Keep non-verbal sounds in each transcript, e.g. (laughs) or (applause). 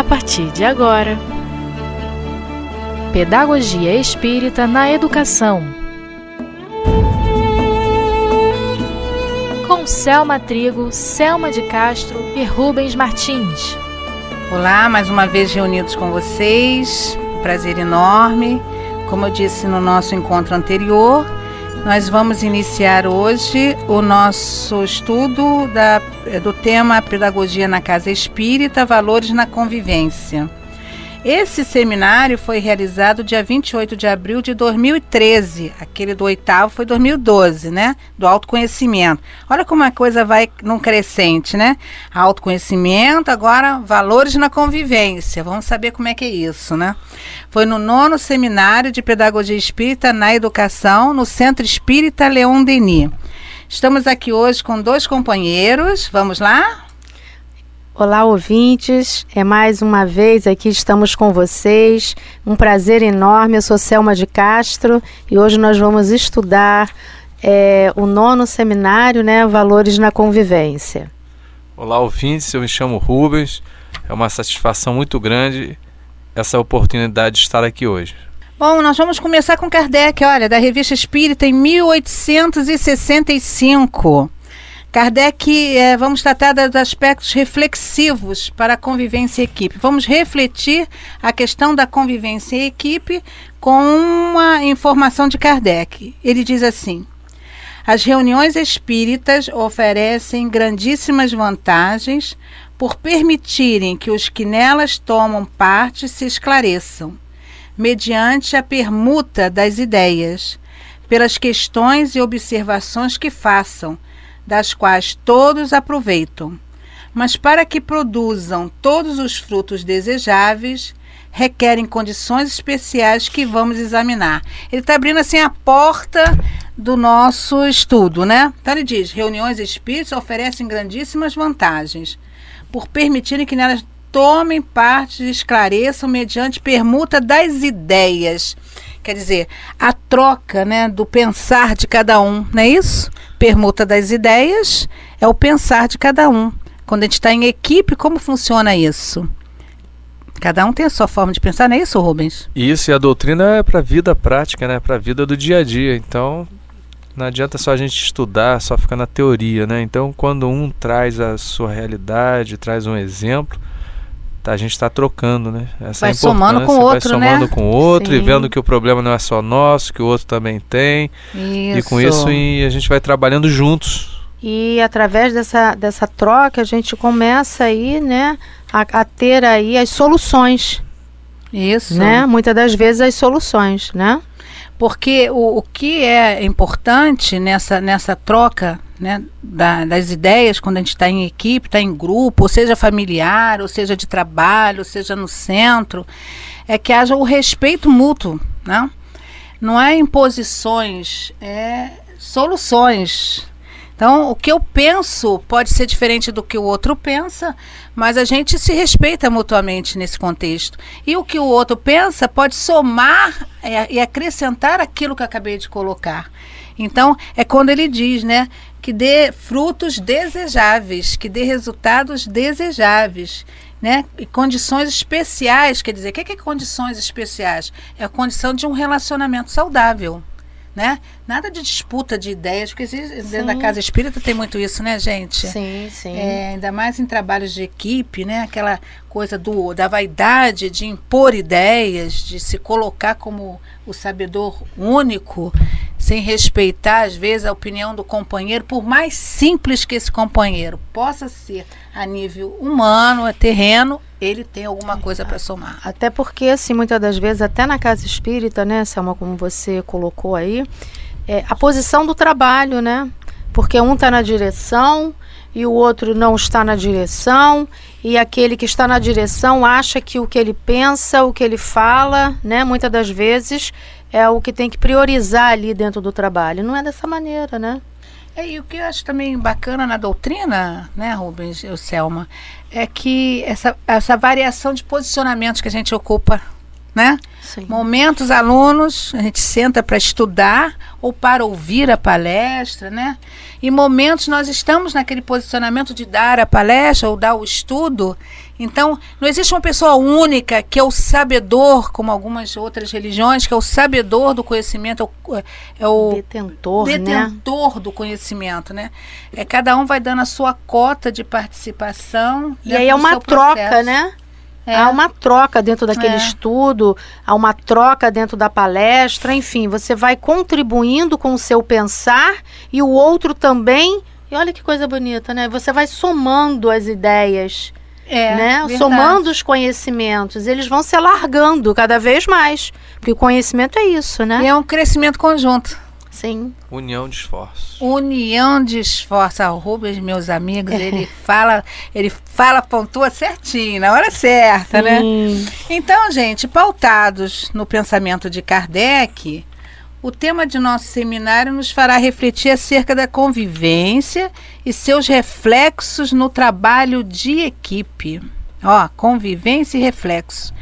a partir de agora. Pedagogia Espírita na Educação. Com Selma Trigo, Selma de Castro e Rubens Martins. Olá, mais uma vez reunidos com vocês. Prazer enorme. Como eu disse no nosso encontro anterior, nós vamos iniciar hoje o nosso estudo da, do tema Pedagogia na Casa Espírita, Valores na Convivência. Esse seminário foi realizado dia 28 de abril de 2013. Aquele do oitavo foi 2012, né? Do autoconhecimento. Olha como a coisa vai num crescente, né? Autoconhecimento, agora valores na convivência. Vamos saber como é que é isso, né? Foi no nono seminário de Pedagogia Espírita na Educação, no Centro Espírita Leon Denis. Estamos aqui hoje com dois companheiros. Vamos lá? Olá, ouvintes. É mais uma vez aqui estamos com vocês. Um prazer enorme. Eu sou Selma de Castro e hoje nós vamos estudar é, o nono seminário, né, Valores na Convivência. Olá, ouvintes. Eu me chamo Rubens. É uma satisfação muito grande essa oportunidade de estar aqui hoje. Bom, nós vamos começar com Kardec, olha, da Revista Espírita em 1865. Kardec, é, vamos tratar dos aspectos reflexivos para a convivência em equipe. Vamos refletir a questão da convivência em equipe com uma informação de Kardec. Ele diz assim: as reuniões espíritas oferecem grandíssimas vantagens por permitirem que os que nelas tomam parte se esclareçam, mediante a permuta das ideias, pelas questões e observações que façam das quais todos aproveitam. Mas para que produzam todos os frutos desejáveis, requerem condições especiais que vamos examinar. Ele está abrindo assim a porta do nosso estudo, né? Então ele diz: reuniões espíritas oferecem grandíssimas vantagens por permitirem que nelas tomem parte e esclareçam mediante permuta das ideias. Quer dizer, a troca né, do pensar de cada um, não é isso? Permuta das ideias é o pensar de cada um. Quando a gente está em equipe, como funciona isso? Cada um tem a sua forma de pensar, não é isso, Rubens? Isso, e a doutrina é para a vida prática, né? para a vida do dia a dia. Então, não adianta só a gente estudar, só ficar na teoria, né? Então, quando um traz a sua realidade, traz um exemplo, a gente está trocando, né? Essa vai somando com o outro, vai somando né? com o outro Sim. e vendo que o problema não é só nosso, que o outro também tem. Isso. E com isso e a gente vai trabalhando juntos. E através dessa, dessa troca a gente começa aí, né, a, a ter aí as soluções. Isso. Né? Muitas das vezes as soluções, né? Porque o, o que é importante nessa, nessa troca né, da, das ideias quando a gente está em equipe, está em grupo, ou seja familiar, ou seja de trabalho, ou seja no centro, é que haja o respeito mútuo. Né? Não é imposições, é soluções. Então, o que eu penso pode ser diferente do que o outro pensa, mas a gente se respeita mutuamente nesse contexto. E o que o outro pensa pode somar é, e acrescentar aquilo que eu acabei de colocar. Então, é quando ele diz, né, que dê frutos desejáveis, que dê resultados desejáveis. Né? E condições especiais, quer dizer, o que é condições especiais? É a condição de um relacionamento saudável né? Nada de disputa de ideias, porque dentro da casa espírita tem muito isso, né, gente? Sim, sim. É, ainda mais em trabalhos de equipe, né? Aquela coisa do, da vaidade de impor ideias, de se colocar como o sabedor único, sem respeitar, às vezes, a opinião do companheiro, por mais simples que esse companheiro possa ser a nível humano, é terreno, ele tem alguma coisa para somar. Até porque, assim, muitas das vezes, até na casa espírita, né, Selma, como você colocou aí, é, a posição do trabalho, né? Porque um está na direção e o outro não está na direção, e aquele que está na direção acha que o que ele pensa, o que ele fala, né, muitas das vezes é o que tem que priorizar ali dentro do trabalho. Não é dessa maneira, né? É, e o que eu acho também bacana na doutrina, né, Rubens e Selma, é que essa, essa variação de posicionamentos que a gente ocupa, né? Sim. Momentos alunos, a gente senta para estudar ou para ouvir a palestra, né? E momentos nós estamos naquele posicionamento de dar a palestra ou dar o estudo. Então, não existe uma pessoa única que é o sabedor, como algumas outras religiões, que é o sabedor do conhecimento, é o, é o Detentor, né? detentor do conhecimento, né? É cada um vai dando a sua cota de participação. E aí é uma troca, processo. né? É. Há uma troca dentro daquele É. estudo, há uma troca dentro da palestra, enfim, você vai contribuindo com o seu pensar e o outro também. E olha que coisa bonita, né? Você vai somando as ideias, É, né? verdade. Somando os conhecimentos, eles vão se alargando cada vez mais, porque o conhecimento é isso, E né? é um crescimento conjunto. Sim. União de esforços. União de esforço. Ah, O Rubens, meus amigos, ele fala, ele fala, pontua certinho, na hora certa, né? Sim. Então, gente, pautados no pensamento de Kardec, o tema de nosso seminário nos fará refletir acerca da convivência e seus reflexos no trabalho de equipe. Ó, convivência e reflexo.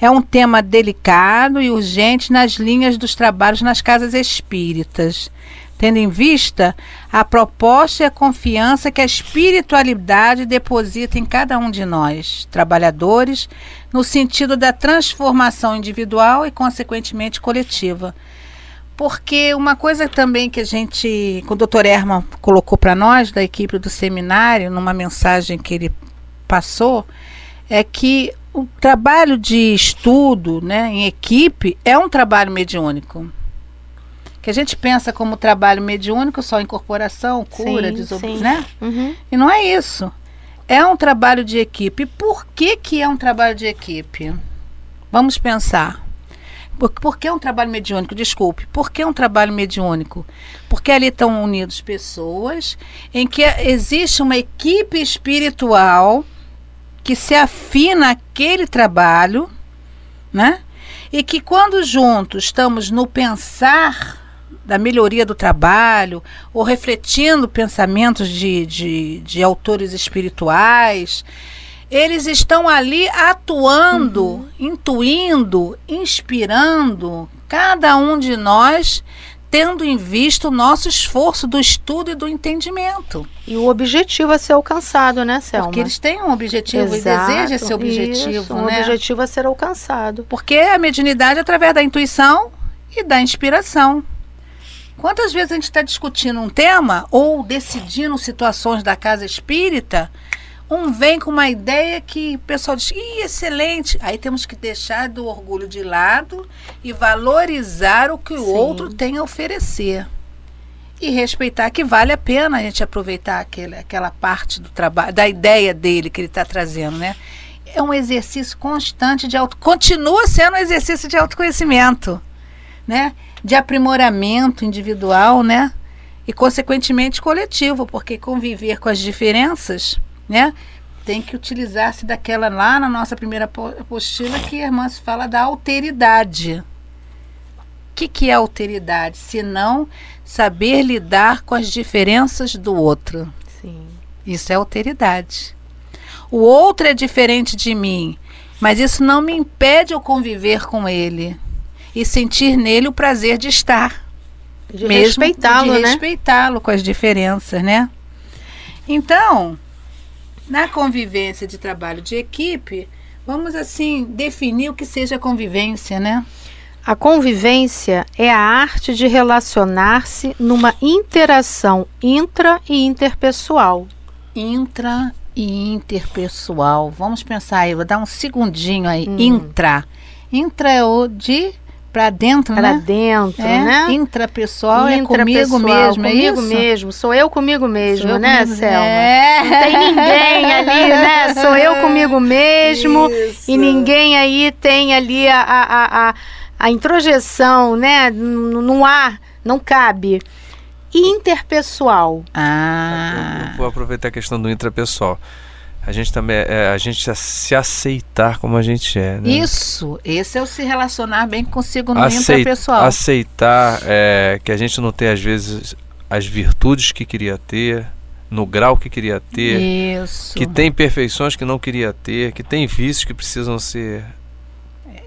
É um tema delicado e urgente nas linhas dos trabalhos nas casas espíritas, tendo em vista a proposta e a confiança que a espiritualidade deposita em cada um de nós, trabalhadores, no sentido da transformação individual e, consequentemente, coletiva. Porque uma coisa também que a gente, que o Dr. Herman colocou para nós, da equipe do seminário, numa mensagem que ele passou, é que o trabalho de estudo né, em equipe é um trabalho mediúnico. Que a gente pensa como trabalho mediúnico só incorporação, cura, Sim, desob... sim. né? Uhum. E não é isso. É um trabalho de equipe. E por que, que é um trabalho de equipe? Vamos pensar. Por, por que um trabalho mediúnico? Desculpe. Por que um trabalho mediúnico? Porque ali estão unidos pessoas em que existe uma equipe espiritual que se afina àquele trabalho, né? E que quando juntos estamos no pensar da melhoria do trabalho, ou refletindo pensamentos de, de, de autores espirituais, eles estão ali atuando, intuindo, inspirando cada um de nós, tendo em vista o nosso esforço do estudo e do entendimento. E o objetivo a ser alcançado, né, Selma? Porque eles têm um objetivo Exato, e desejam esse objetivo, isso, um né? objetivo a ser alcançado. Porque a mediunidade é através da intuição e da inspiração. Quantas vezes a gente está discutindo um tema ou decidindo situações da casa espírita, um vem com uma ideia que o pessoal diz, Ih, excelente. Aí temos que deixar do orgulho de lado e valorizar o que o Sim. outro tem a oferecer. E respeitar que vale a pena a gente aproveitar aquele, aquela parte do trabalho, da ideia dele que ele está trazendo, né? É um exercício constante de auto, continua sendo um exercício de autoconhecimento, né? De aprimoramento individual, né? E consequentemente coletivo, porque conviver com as diferenças, né? Tem que utilizar-se daquela lá na nossa primeira po- apostila que a irmã se fala da alteridade. O que, que é alteridade? Se não saber lidar com as diferenças do outro. Sim. Isso é alteridade. O outro é diferente de mim, mas isso não me impede eu conviver com ele e sentir nele o prazer de estar. De respeitá-lo, né? respeitá-lo com as diferenças, né? Então, na convivência de trabalho de equipe, vamos assim definir o que seja convivência, né? A convivência é a arte de relacionar-se numa interação intra e interpessoal. Intra e interpessoal. Vamos pensar aí, vou dar um segundinho aí. Hum. Intra. Intra é o de para dentro, Para né? dentro, É, né? Intrapessoal é comigo Intrapessoal, mesmo, é comigo isso? mesmo. Sou eu comigo mesmo, eu né, comigo- Selma? É. Não tem ninguém ali, (laughs) né? Sou eu comigo mesmo. Isso. E ninguém aí tem ali a, a, a, a, a introjeção, né? Não há, não cabe. Interpessoal. Ah. Eu vou aproveitar a questão do intrapessoal. A gente também é a gente se aceitar como a gente é, né? Isso, esse é o se relacionar bem consigo no Aceit- intrapessoal. aceitar é, que a gente não tem às vezes as virtudes que queria ter, no grau que queria ter, Isso. que tem perfeições que não queria ter, que tem vícios que precisam ser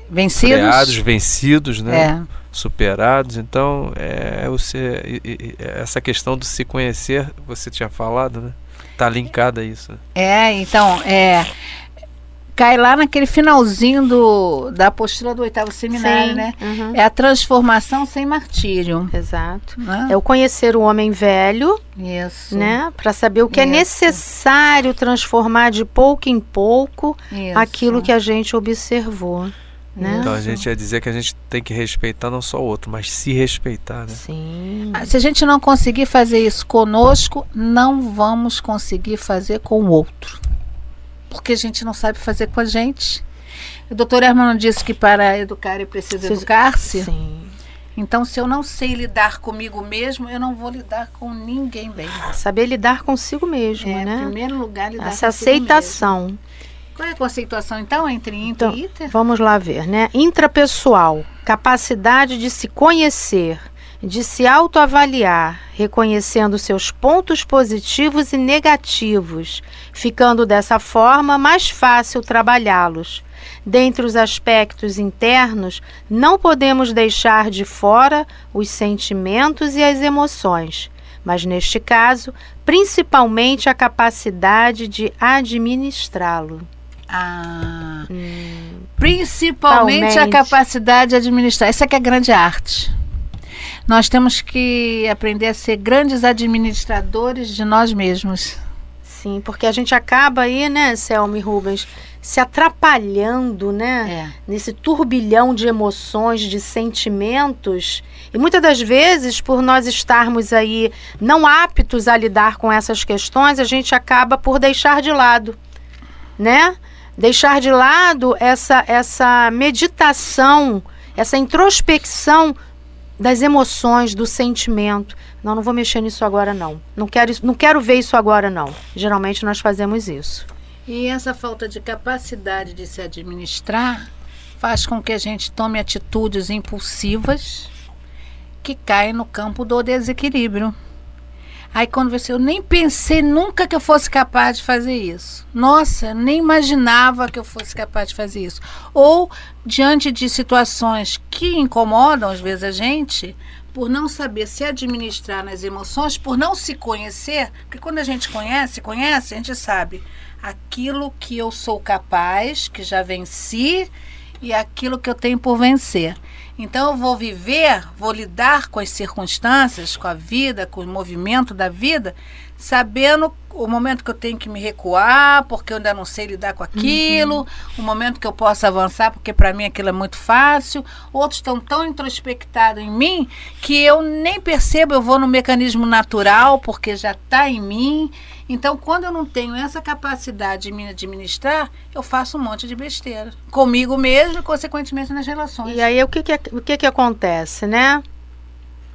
vencidos. freados, vencidos, né? É. Superados. Então, é você, e- essa questão de se conhecer, você tinha falado, né? Tá linkada a isso. É, então, é. Cai lá naquele finalzinho do, da apostila do oitavo seminário, Sim, né? uhum, É a transformação sem martírio. Exato. Né? É o conhecer o homem velho, Isso. né? Para saber o que é Isso. necessário transformar de pouco em pouco Isso. aquilo que a gente observou, né? Então, a gente ia dizer que a gente tem que respeitar não só o outro, mas se respeitar, né? Sim. Ah, Se a gente não conseguir fazer isso conosco, não vamos conseguir fazer com o outro. Porque a gente não sabe fazer com a gente. O doutor Hermano disse que para educar é preciso educar-se. Sim. Então, se eu não sei lidar comigo mesmo, eu não vou lidar com ninguém bem. Saber lidar consigo mesmo, É, em né? primeiro lugar, lidar Essa consigo aceitação. mesmo. Qual é a conceituação, então, entre inter Então, e iter? Vamos lá ver, né? Intrapessoal, capacidade de se conhecer, de se autoavaliar, reconhecendo seus pontos positivos e negativos, ficando dessa forma mais fácil trabalhá-los. Dentre os aspectos internos, não podemos deixar de fora os sentimentos e as emoções, mas neste caso, principalmente a capacidade de administrá-lo. Ah, Hum, principalmente a Totalmente. capacidade de administrar. Essa que é a grande arte. Nós temos que aprender a ser grandes administradores de nós mesmos. Sim, porque a gente acaba aí, né, Selma e Rubens, se atrapalhando, né? É. Nesse turbilhão de emoções, de sentimentos. E muitas das vezes, por nós estarmos aí não aptos a lidar com essas questões, a gente acaba por deixar de lado, né? Deixar de lado essa, essa meditação, essa introspecção das emoções, do sentimento. Não, não vou mexer nisso agora não. Não quero, não quero ver isso agora não. Geralmente nós fazemos isso. E essa falta de capacidade de se administrar faz com que a gente tome atitudes impulsivas que caem no campo do desequilíbrio. Aí quando você, eu nem pensei nunca que eu fosse capaz de fazer isso. Nossa, nem imaginava que eu fosse capaz de fazer isso. Ou diante de situações que incomodam às vezes a gente, por não saber se administrar nas emoções, por não se conhecer, porque quando a gente conhece, conhece, a gente sabe aquilo que eu sou capaz, que já venci, e aquilo que eu tenho por vencer. Então eu vou viver, vou lidar com as circunstâncias, com a vida, com o movimento da vida, sabendo o momento que eu tenho que me recuar, porque eu ainda não sei lidar com aquilo, o momento que eu posso avançar, porque para mim aquilo é muito fácil. Outros estão tão introspectados em mim que eu nem percebo, eu vou no mecanismo natural, porque já está em mim. Então, quando eu não tenho essa capacidade de me administrar, eu faço um monte de besteira. Comigo mesmo e, consequentemente, nas relações. E aí o que que, o que que acontece, né?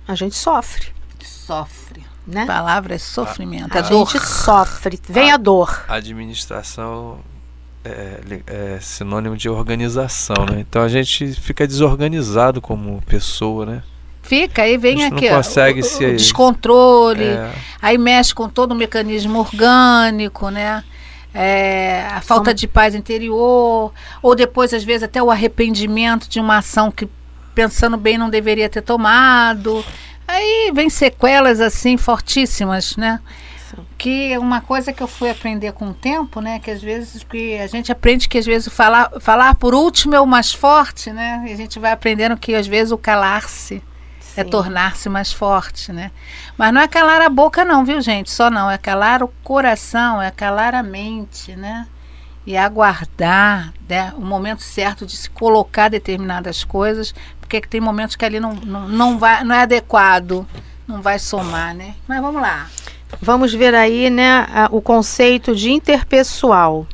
A gente sofre, Sofre. Né? A palavra é sofrimento, A é dor. gente sofre, vem a dor. Administração é, é sinônimo de organização, né? Então a gente fica desorganizado como pessoa, né? Fica, aí A vem não aqui ó, consegue o, o descontrole, É, aí mexe com todo o mecanismo orgânico, né? É, a falta Som- de paz interior, ou depois, às vezes, até o arrependimento de uma ação que, pensando bem, não deveria ter tomado. Aí vem sequelas assim fortíssimas, né? Que é uma coisa que eu fui aprender com o tempo, né? Que às vezes que a gente aprende que às vezes falar, falar por último é o mais forte, né? E a gente vai aprendendo que às vezes o calar-se é tornar-se mais forte, né? Mas não é calar a boca não, viu, gente? Só não, é calar o coração, é calar a mente, né? E aguardar né, o momento certo de se colocar determinadas coisas, porque que tem momentos que ali não, não, não, vai, não é adequado, não vai somar, né? Mas vamos lá. Vamos ver aí, né, o conceito de interpessoal.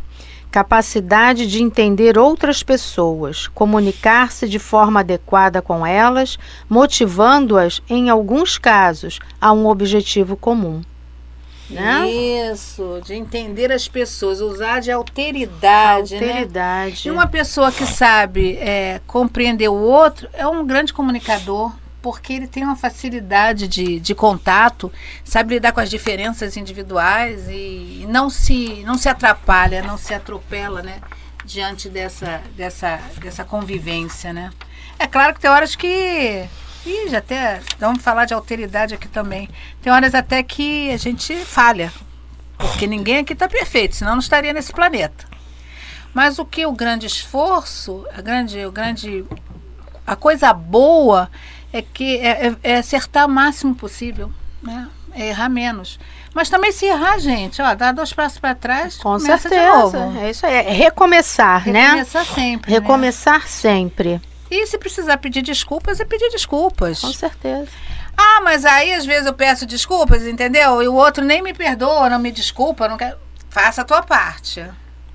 Capacidade de entender outras pessoas, comunicar-se de forma adequada com elas, motivando-as, em alguns casos, a um objetivo comum. Né? Isso, de entender as pessoas, usar de alteridade, né? Alteridade. E uma pessoa que sabe é, compreender o outro é um grande comunicador, porque ele tem uma facilidade de, de contato, sabe lidar com as diferenças individuais e não se, não se atrapalha, não se atropela, né? diante dessa, dessa, dessa convivência, né? É claro que tem horas que. Ih, já até. Vamos falar de alteridade aqui também. Tem horas até que a gente falha. Porque ninguém aqui está perfeito, senão não estaria nesse planeta. Mas o que o grande esforço, a grande, o grande, a coisa boa é que é, é, é acertar o máximo possível, né? É errar menos. Mas também se errar, gente, ó, dá dois passos para trás, Com certeza. É isso aí. É recomeçar, né? Recomeçar sempre. né? Recomeçar sempre. E se precisar pedir desculpas, é pedir desculpas. Com certeza. Ah, mas aí às vezes eu peço desculpas, entendeu? E o outro nem me perdoa, não me desculpa, não quer. Faça a tua parte.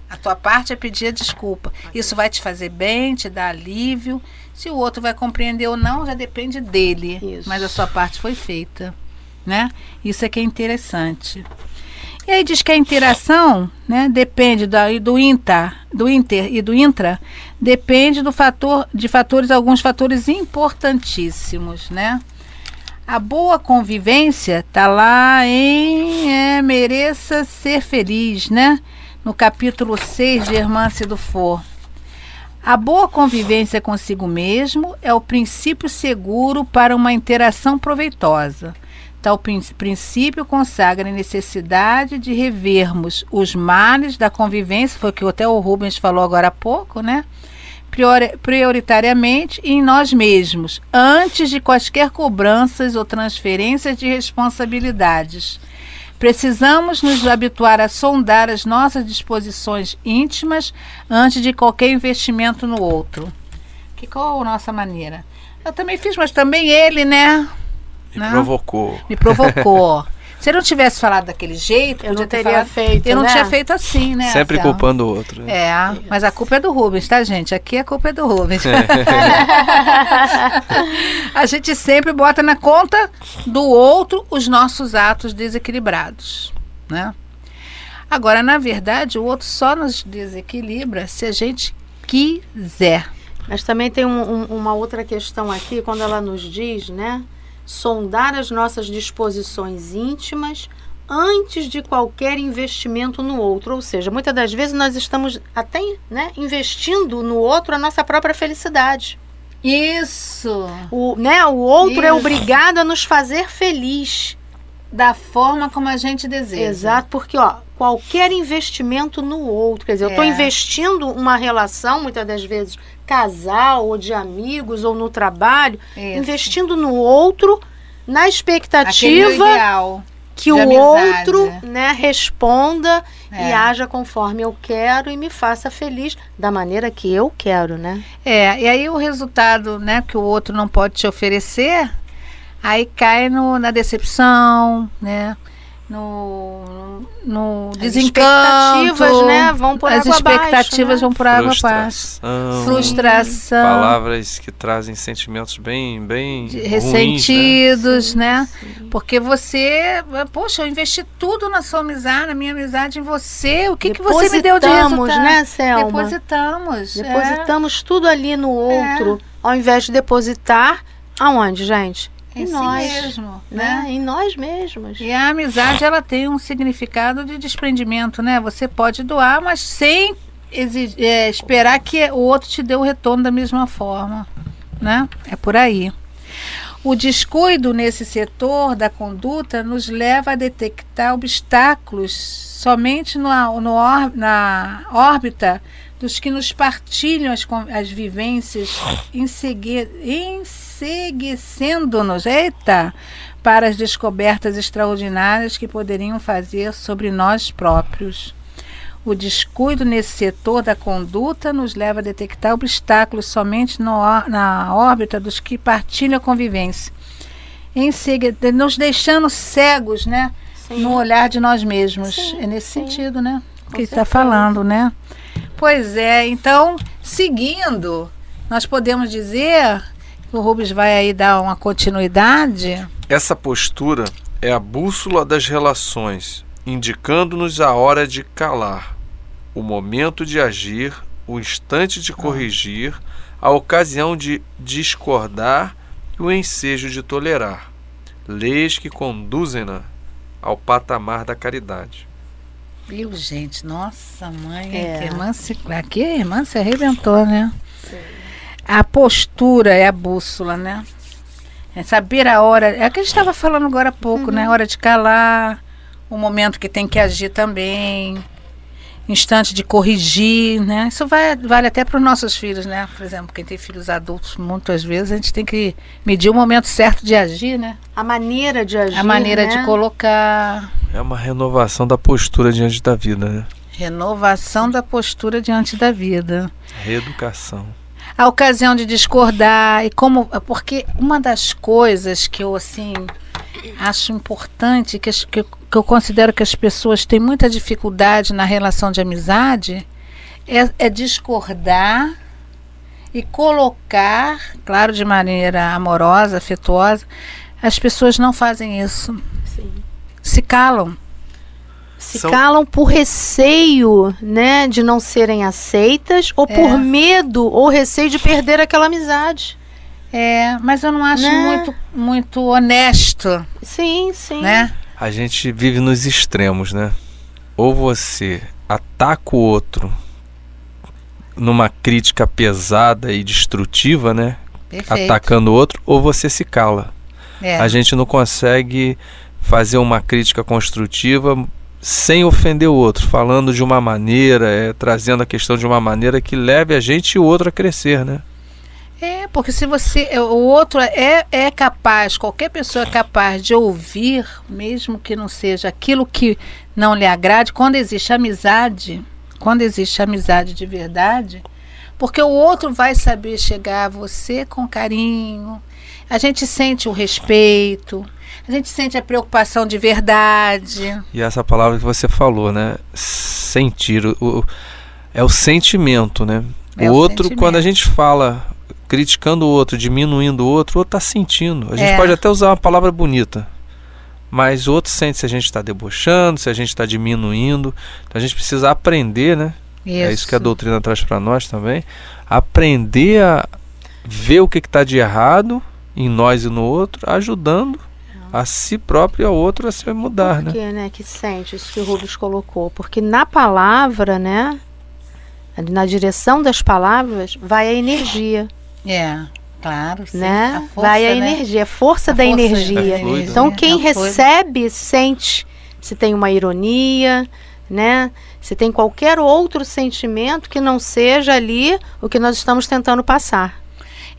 A tua parte é pedir a desculpa. Isso vai te fazer bem, te dar alívio. Se o outro vai compreender ou não, já depende dele. Isso. Mas a sua parte foi feita, né? Isso é que é interessante. E aí diz que a interação, né, depende da, do inter, do inter e do intra, depende do fator, de fatores, alguns fatores importantíssimos, né? A boa convivência tá lá em é, Mereça Ser Feliz, né? No capítulo 6 de Hermance do For. A boa convivência consigo mesmo é o princípio seguro para uma interação proveitosa. Tal prin- princípio consagra a necessidade de revermos os males da convivência, foi o que até o Rubens falou agora há pouco, né? Priori- prioritariamente em nós mesmos, antes de quaisquer cobranças ou transferências de responsabilidades. Precisamos nos habituar a sondar as nossas disposições íntimas antes de qualquer investimento no outro. Que qual a nossa maneira? Eu também fiz, mas também ele, né? Me Não. provocou. Me provocou. (laughs) Se ele não tivesse falado daquele jeito, Eu não teria falado- feito, Eu não né? tinha feito assim, né? Sempre Anselmo? culpando o outro. né? É, mas a culpa é do Rubens, tá, gente? Aqui a culpa é do Rubens. (laughs) a gente sempre bota na conta do outro os nossos atos desequilibrados, né? Agora, na verdade, o outro só nos desequilibra se a gente quiser. Mas também tem um- um- uma outra questão aqui, quando ela nos diz, né? Sondar as nossas disposições íntimas antes de qualquer investimento no outro. Ou seja, muitas das vezes nós estamos até né, investindo no outro a nossa própria felicidade. Isso. O, né, o outro é Isso. obrigado a nos fazer feliz. Da forma como a gente deseja. Exato, porque ó, qualquer investimento no outro, quer dizer, eu estou É. investindo uma relação, muitas das vezes casal ou de amigos ou no trabalho, Isso. investindo no outro na expectativa que o amizade. outro né, responda e É. haja conforme eu quero e me faça feliz da maneira que eu quero, né? É, e aí o resultado, né, que o outro não pode te oferecer, aí cai no, na decepção, né? No, no As desencanto. expectativas, né, vão por As água abaixo, expectativas né? vão por água abaixo. Frustração. Palavras que trazem sentimentos bem, bem de- ruins, né? ressentidos, né? Porque você, poxa, eu investi tudo na sua amizade, na minha amizade em você. O que, que você me deu de Depositamos, resultado? né, Selma? Depositamos. é. Depositamos tudo ali no outro, ao invés de depositar aonde, gente? Em em si nós, mesmo, Né? né? Em nós mesmos. E a amizade ela tem um significado de desprendimento, né? Você pode doar, mas sem exi- é, esperar que o outro te dê o retorno da mesma forma, né? É por aí. O descuido nesse setor da conduta nos leva a detectar obstáculos somente no, no na órbita dos que nos partilham as, as vivências, ensegue- enseguecendo-nos, eita, para as descobertas extraordinárias que poderiam fazer sobre nós próprios. O descuido nesse setor da conduta nos leva a detectar obstáculos somente no na órbita dos que partilham a convivência, em seguida, nos deixando cegos, né, Sim. no olhar de nós mesmos. Sim, é nesse sim. sentido, né, Com que está falando, né? Pois é, então, seguindo, nós podemos dizer o Rubens vai aí dar uma continuidade. Essa postura é a bússola das relações, indicando-nos a hora de calar, o momento de agir, o instante de corrigir, a ocasião de discordar e o ensejo de tolerar. Leis que conduzem-na ao patamar da caridade. Viu, gente? Nossa, mãe. É. Que irmã se, aqui a irmã se arrebentou, né? A postura é a bússola, né? É saber a hora. É o que a gente estava falando agora há pouco, né? Hora de calar, o momento que tem que agir também, instante de corrigir, né? Isso vai, vale até para os nossos filhos, né? Por exemplo, quem tem filhos adultos, muitas vezes a gente tem que medir o momento certo de agir, né? A maneira de agir. A maneira né? de colocar. É uma renovação da postura diante da vida, né? Renovação da postura diante da vida. Reeducação. A ocasião de discordar e como. Porque uma das coisas que eu, assim, acho importante, que, que, eu- que eu considero que as pessoas têm muita dificuldade na relação de amizade, é, é discordar e colocar, claro, de maneira amorosa, afetuosa. As pessoas não fazem isso. Sim. Se calam. Se São- calam por receio, né, de não serem aceitas ou É. por medo ou receio de perder aquela amizade. É, mas eu não acho Né? muito, muito honesto, Sim, sim. né? A gente vive nos extremos, né? Ou você ataca o outro numa crítica pesada e destrutiva, né? Perfeito. Atacando o outro, ou você se cala. É. A gente não consegue fazer uma crítica construtiva sem ofender o outro, falando de uma maneira, é, trazendo a questão de uma maneira que leve a gente e o outro a crescer, né? É, porque se você. é, O outro é, é capaz, qualquer pessoa é capaz de ouvir, mesmo que não seja aquilo que não lhe agrade, quando existe amizade, quando existe amizade de verdade, porque o outro vai saber chegar a você com carinho, a gente sente o respeito, a gente sente a preocupação de verdade. E essa palavra que você falou, né? Sentir. O, o- é o sentimento, né? É o outro, sentimento. quando a gente fala criticando o outro, diminuindo o outro, o outro está sentindo. A gente É. pode até usar uma palavra bonita. Mas o outro sente se a gente está debochando, se a gente está diminuindo. Então a gente precisa aprender, né? É isso que a doutrina traz para nós também. Aprender a ver o que está de errado em nós e no outro, ajudando a si próprio e ao outro a se mudar, Por né? que, né, que sente isso que o Rubens colocou? Porque na palavra, né, na direção das palavras, vai a energia, É, claro, sim. né? A força, vai a né? energia, a força A da força energia. É fluido, Então né? quem É fluido. recebe sente se tem uma ironia, né? Se tem qualquer outro sentimento que não seja ali o que nós estamos tentando passar.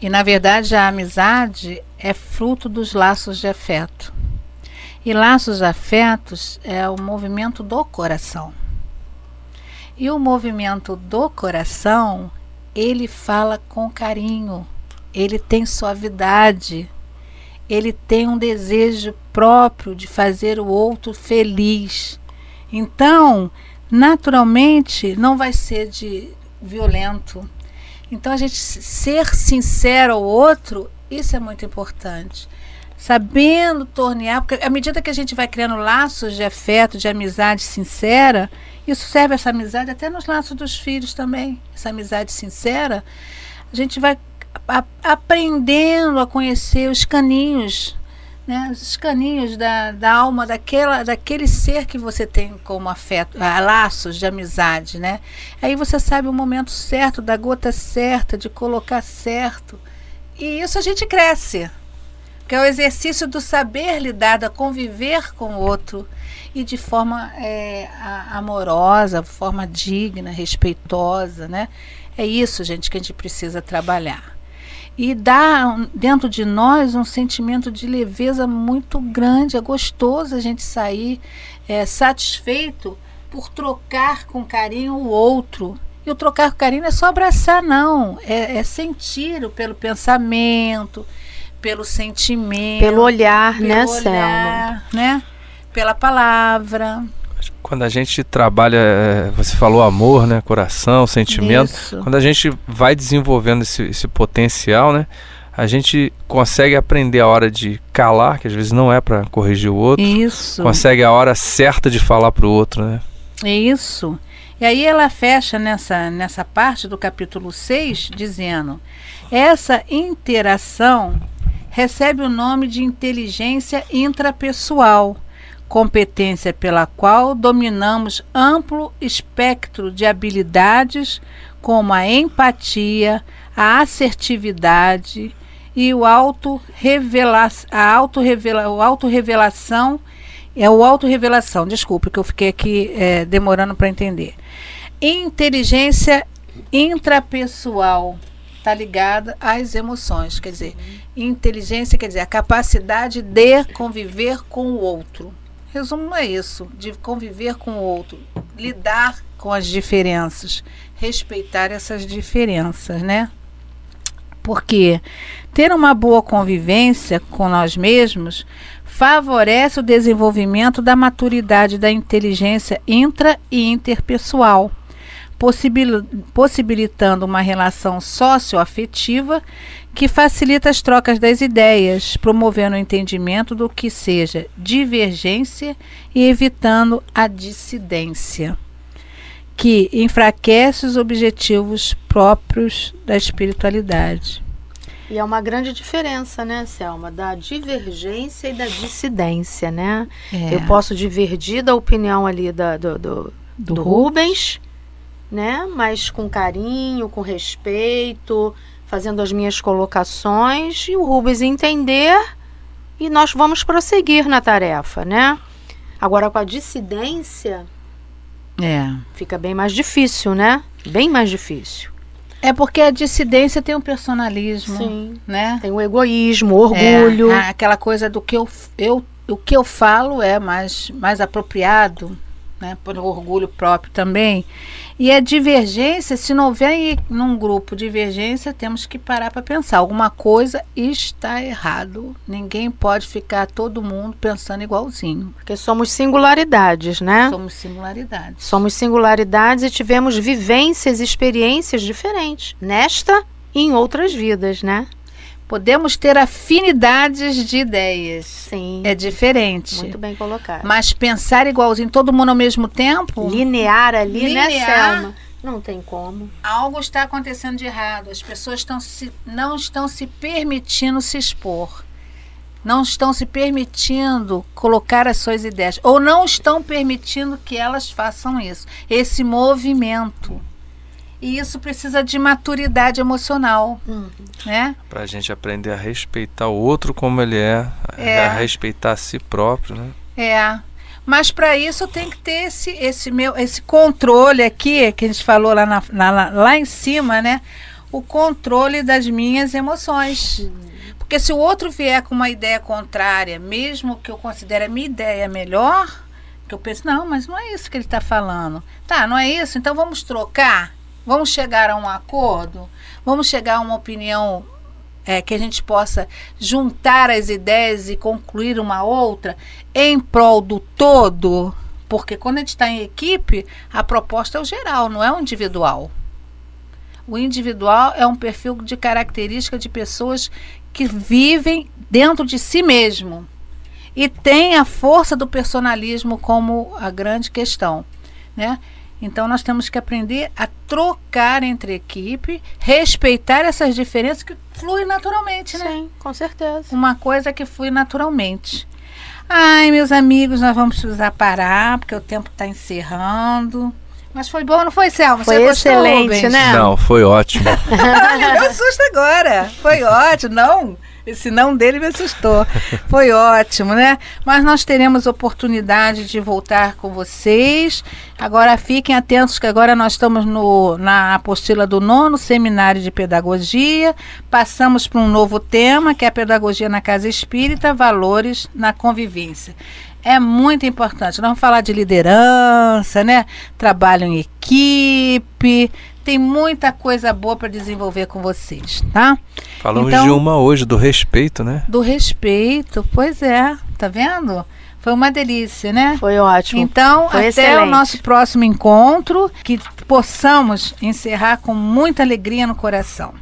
E na verdade a amizade é fruto dos laços de afeto. E laços de afetos é o movimento do coração. E o movimento do coração, ele fala com carinho, ele tem suavidade, ele tem um desejo próprio de fazer o outro feliz. Então, naturalmente, não vai ser de violento, então a gente ser sincero ao outro, isso é muito importante. Sabendo tornear, porque à medida que a gente vai criando laços de afeto, de amizade sincera, isso serve essa amizade até nos laços dos filhos também. Essa amizade sincera, a gente vai a- aprendendo a conhecer os caninhos, né? Os caninhos da, da alma daquela, daquele ser que você tem como afeto, ah, laços de amizade, né? Aí você sabe o momento certo, da gota certa, de colocar certo. E isso a gente cresce. Que é o exercício do saber lidar, da conviver com o outro e de forma é, amorosa, forma digna, respeitosa, né? É isso, gente, que a gente precisa trabalhar. E dá dentro de nós um sentimento de leveza muito grande. É gostoso a gente sair é, satisfeito por trocar com carinho o outro. E o trocar com carinho não é só abraçar, não. É, é sentir pelo pensamento, pelo sentimento. Pelo olhar, pelo né, Selma? olhar, né? Pela palavra. Quando a gente trabalha, é, você falou amor, né? Coração, sentimento. Isso. Quando a gente vai desenvolvendo esse, esse potencial, né? A gente consegue aprender a hora de calar, que às vezes não é para corrigir o outro. Isso. Consegue a hora certa de falar pro outro, né? Isso. E aí ela fecha nessa, nessa parte do capítulo 6 dizendo: essa interação recebe o nome de inteligência intrapessoal, competência pela qual dominamos amplo espectro de habilidades como a empatia, a assertividade e o auto a auto -revela o autorrevelação é o autorrevelação, desculpe que eu fiquei aqui é, demorando para entender. Inteligência intrapessoal está ligada às emoções, quer dizer, inteligência quer dizer a capacidade de conviver com o outro. Resumo é isso, de conviver com o outro, lidar com as diferenças, respeitar essas diferenças, né? Porque ter uma boa convivência com nós mesmos favorece o desenvolvimento da maturidade da inteligência intra e interpessoal, possibilitando uma relação socioafetiva que facilita as trocas das ideias, promovendo o entendimento do que seja divergência e evitando a dissidência, que enfraquece os objetivos próprios da espiritualidade. E é uma grande diferença, né, Selma, da divergência e da dissidência, né? É. Eu posso divergir da opinião ali da, do, do, do, do Rubens, né? Mas com carinho, com respeito, fazendo as minhas colocações e o Rubens entender e nós vamos prosseguir na tarefa, né? Agora com a dissidência, é. fica bem mais difícil, né? Bem mais difícil. É porque a dissidência tem um personalismo, Sim. né? Tem o egoísmo, o orgulho. É, aquela coisa do que eu, eu, o que eu falo é mais, mais apropriado, né? Por orgulho próprio também. E a divergência, se não houver num grupo divergência, temos que parar para pensar. Alguma coisa está errado. Ninguém pode ficar todo mundo pensando igualzinho. Porque somos singularidades, né? Somos singularidades. Somos singularidades e tivemos vivências, experiências diferentes. Nesta e em outras vidas, né? Podemos ter afinidades de ideias. Sim. É diferente. Muito bem colocado. Mas pensar igualzinho todo mundo ao mesmo tempo. Linear ali, linear, né, Selma? Não tem como. Algo está acontecendo de errado. As pessoas estão se, não estão se permitindo se expor. Não estão se permitindo colocar as suas ideias. Ou não estão permitindo que elas façam isso. Esse movimento. E isso precisa de maturidade emocional, uhum. né? Para a gente aprender a respeitar o outro como ele é, é. a respeitar a si próprio, né? É. Mas para isso tem que ter esse, esse, meu, esse controle aqui, que a gente falou lá, na, na, lá em cima, né? O controle das minhas emoções. Porque se o outro vier com uma ideia contrária, mesmo que eu considere a minha ideia melhor, que eu penso, não, mas não é isso que ele está falando. Tá, não é isso? Então vamos trocar. Vamos chegar a um acordo? Vamos chegar a uma opinião é, que a gente possa juntar as ideias e concluir uma outra em prol do todo? Porque quando a gente está em equipe, a proposta é o geral, não é o individual. O individual é um perfil de característica de pessoas que vivem dentro de si mesmo e tem a força do personalismo como a grande questão, né? Então nós temos que aprender a trocar entre equipe, respeitar essas diferenças que fluem naturalmente, né? Sim, com certeza. Uma coisa que flui naturalmente. Ai, meus amigos, nós vamos precisar parar, porque o tempo está encerrando. Mas foi bom, não foi, Selma? Foi Você excelente, gostou, né? Não, foi ótimo. (laughs) me assusta agora. Foi ótimo, não? Esse não dele me assustou. (laughs) Foi ótimo, né? Mas nós teremos oportunidade de voltar com vocês. Agora fiquem atentos que agora nós estamos no, na apostila do nono seminário de pedagogia. Passamos para um novo tema, que é a pedagogia na casa espírita, valores na convivência é muito importante. Nós vamos falar de liderança, né? Trabalho em equipe, tem muita coisa boa para desenvolver com vocês, tá? Falamos então, de uma hoje, do respeito, né? Do respeito, pois é, tá vendo? Foi uma delícia, né? Foi ótimo. Então, Foi até excelente. o nosso próximo encontro, que possamos encerrar com muita alegria no coração.